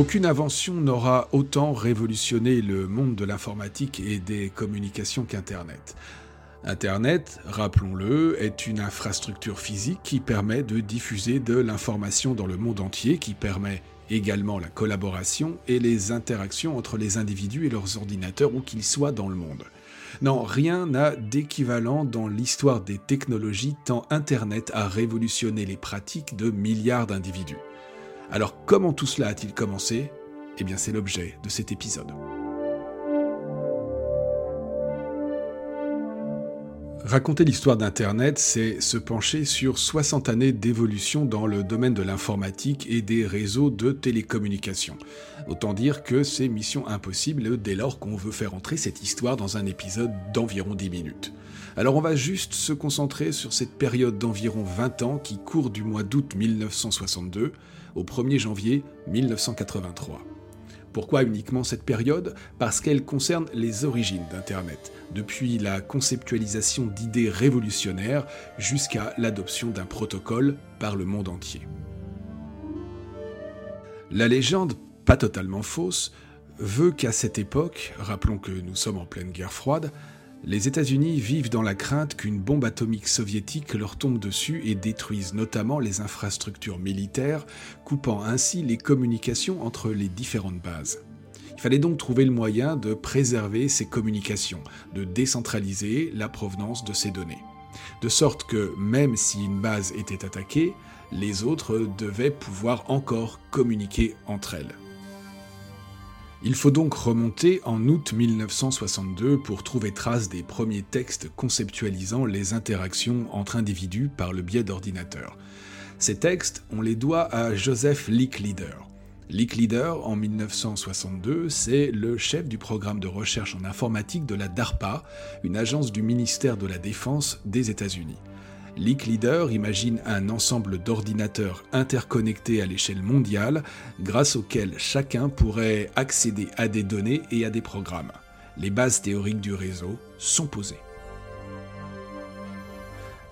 Aucune invention n'aura autant révolutionné le monde de l'informatique et des communications qu'Internet. Internet, rappelons-le, est une infrastructure physique qui permet de diffuser de l'information dans le monde entier, qui permet également la collaboration et les interactions entre les individus et leurs ordinateurs où qu'ils soient dans le monde. Non, rien n'a d'équivalent dans l'histoire des technologies tant Internet a révolutionné les pratiques de milliards d'individus. Alors comment tout cela a-t-il commencé? Eh bien c'est l'objet de cet épisode. Raconter l'histoire d'Internet, c'est se pencher sur 60 années d'évolution dans le domaine de l'informatique et des réseaux de télécommunications. Autant dire que c'est mission impossible dès lors qu'on veut faire entrer cette histoire dans un épisode d'environ 10 minutes. Alors on va juste se concentrer sur cette période d'environ 20 ans qui court du mois d'août 1962 au 1er janvier 1983. Pourquoi uniquement cette période? Parce qu'elle concerne les origines d'Internet, depuis la conceptualisation d'idées révolutionnaires jusqu'à l'adoption d'un protocole par le monde entier. La légende, pas totalement fausse, veut qu'à cette époque, rappelons que nous sommes en pleine guerre froide, les États-Unis vivent dans la crainte qu'une bombe atomique soviétique leur tombe dessus et détruise notamment les infrastructures militaires, coupant ainsi les communications entre les différentes bases. Il fallait donc trouver le moyen de préserver ces communications, de décentraliser la provenance de ces données. De sorte que même si une base était attaquée, les autres devaient pouvoir encore communiquer entre elles. Il faut donc remonter en août 1962 pour trouver trace des premiers textes conceptualisant les interactions entre individus par le biais d'ordinateurs. Ces textes, on les doit à Joseph Leader. Leader, en 1962, c'est le chef du programme de recherche en informatique de la DARPA, une agence du ministère de la Défense des États-Unis. Leak Leader imagine un ensemble d'ordinateurs interconnectés à l'échelle mondiale grâce auxquels chacun pourrait accéder à des données et à des programmes. Les bases théoriques du réseau sont posées.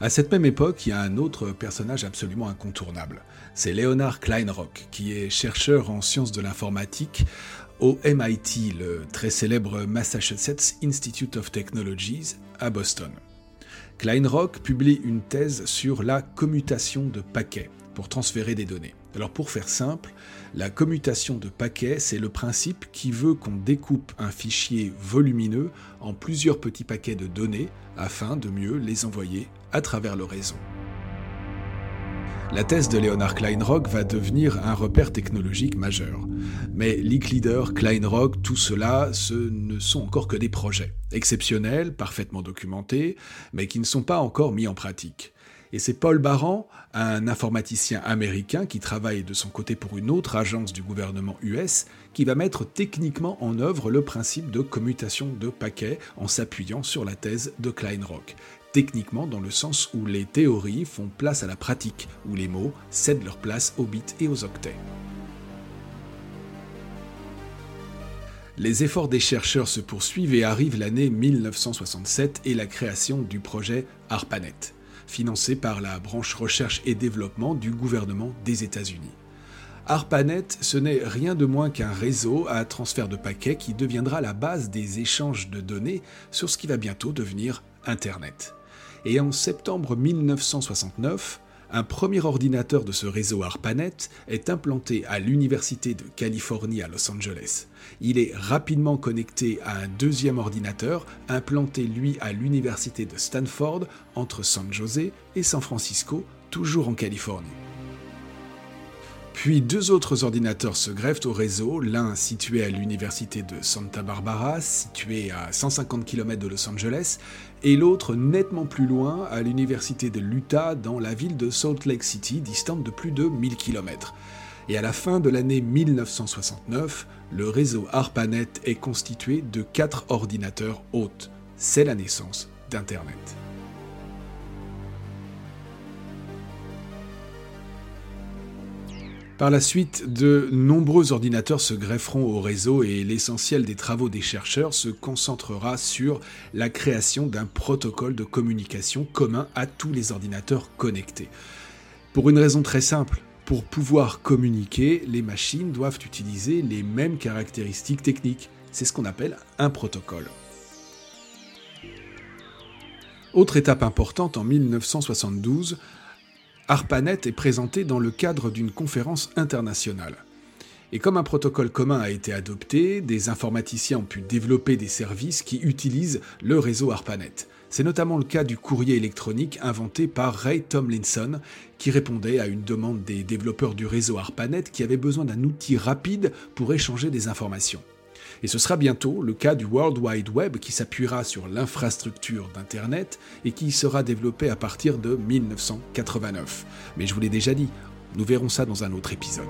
À cette même époque, il y a un autre personnage absolument incontournable. C'est Leonard Kleinrock, qui est chercheur en sciences de l'informatique au MIT, le très célèbre Massachusetts Institute of Technologies, à Boston. Kleinrock publie une thèse sur la commutation de paquets pour transférer des données. Alors pour faire simple, la commutation de paquets, c'est le principe qui veut qu'on découpe un fichier volumineux en plusieurs petits paquets de données afin de mieux les envoyer à travers le réseau. La thèse de Leonard Kleinrock va devenir un repère technologique majeur. Mais Leader, Kleinrock, tout cela, ce ne sont encore que des projets. Exceptionnels, parfaitement documentés, mais qui ne sont pas encore mis en pratique. Et c'est Paul Baran, un informaticien américain qui travaille de son côté pour une autre agence du gouvernement US, qui va mettre techniquement en œuvre le principe de commutation de paquets en s'appuyant sur la thèse de Kleinrock techniquement dans le sens où les théories font place à la pratique, où les mots cèdent leur place aux bits et aux octets. Les efforts des chercheurs se poursuivent et arrive l'année 1967 et la création du projet ARPANET, financé par la branche recherche et développement du gouvernement des États-Unis. ARPANET, ce n'est rien de moins qu'un réseau à transfert de paquets qui deviendra la base des échanges de données sur ce qui va bientôt devenir Internet et en septembre 1969, un premier ordinateur de ce réseau ARPANET est implanté à l'Université de Californie à Los Angeles. Il est rapidement connecté à un deuxième ordinateur implanté lui à l'Université de Stanford entre San Jose et San Francisco, toujours en Californie. Puis deux autres ordinateurs se greffent au réseau, l'un situé à l'université de Santa Barbara, situé à 150 km de Los Angeles, et l'autre nettement plus loin, à l'université de l'Utah, dans la ville de Salt Lake City, distante de plus de 1000 km. Et à la fin de l'année 1969, le réseau ARPANET est constitué de quatre ordinateurs hôtes. C'est la naissance d'Internet. Par la suite, de nombreux ordinateurs se grefferont au réseau et l'essentiel des travaux des chercheurs se concentrera sur la création d'un protocole de communication commun à tous les ordinateurs connectés. Pour une raison très simple, Pour pouvoir communiquer, les machines doivent utiliser les mêmes caractéristiques techniques. C'est ce qu'on appelle un protocole. Autre étape importante en 1972, ARPANET est présenté dans le cadre d'une conférence internationale. Et comme un protocole commun a été adopté, des informaticiens ont pu développer des services qui utilisent le réseau ARPANET. C'est notamment le cas du courrier électronique inventé par Ray Tomlinson, qui répondait à une demande des développeurs du réseau ARPANET qui avaient besoin d'un outil rapide pour échanger des informations. Et ce sera bientôt le cas du World Wide Web qui s'appuiera sur l'infrastructure d'Internet et qui sera développé à partir de 1989. Mais je vous l'ai déjà dit, nous verrons ça dans un autre épisode.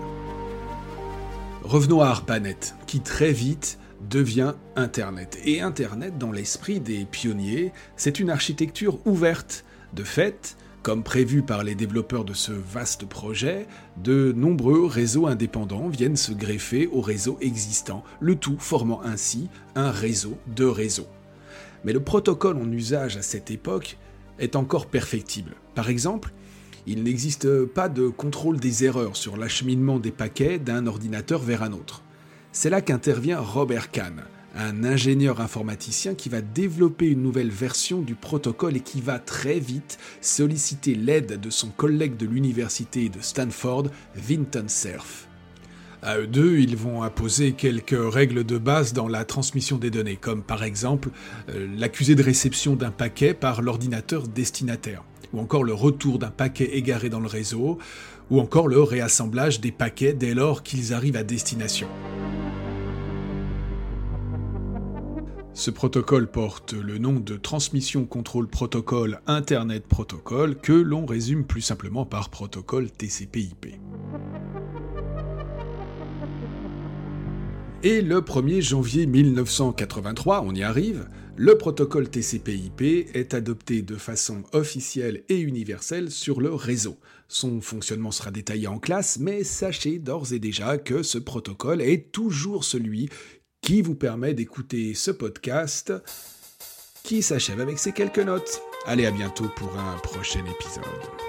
Revenons à ARPANET, qui très vite devient Internet. Et Internet, dans l'esprit des pionniers, c'est une architecture ouverte. De fait, comme prévu par les développeurs de ce vaste projet, de nombreux réseaux indépendants viennent se greffer au réseau existant, le tout formant ainsi un réseau de réseaux. Mais le protocole en usage à cette époque est encore perfectible. Par exemple, il n'existe pas de contrôle des erreurs sur l'acheminement des paquets d'un ordinateur vers un autre. C'est là qu'intervient Robert Kahn, un ingénieur informaticien qui va développer une nouvelle version du protocole et qui va très vite solliciter l'aide de son collègue de l'université de Stanford, Vinton Cerf. À eux deux, ils vont imposer quelques règles de base dans la transmission des données, comme par exemple euh, l'accusé de réception d'un paquet par l'ordinateur destinataire ou encore le retour d'un paquet égaré dans le réseau, ou encore le réassemblage des paquets dès lors qu'ils arrivent à destination. Ce protocole porte le nom de Transmission Control Protocol Internet Protocol, que l'on résume plus simplement par protocole TCP/IP. Et le 1er janvier 1983, on y arrive, le protocole TCP/IP est adopté de façon officielle et universelle sur le réseau. Son fonctionnement sera détaillé en classe, mais sachez d'ores et déjà que ce protocole est toujours celui qui vous permet d'écouter ce podcast qui s'achève avec ces quelques notes. Allez, à bientôt pour un prochain épisode.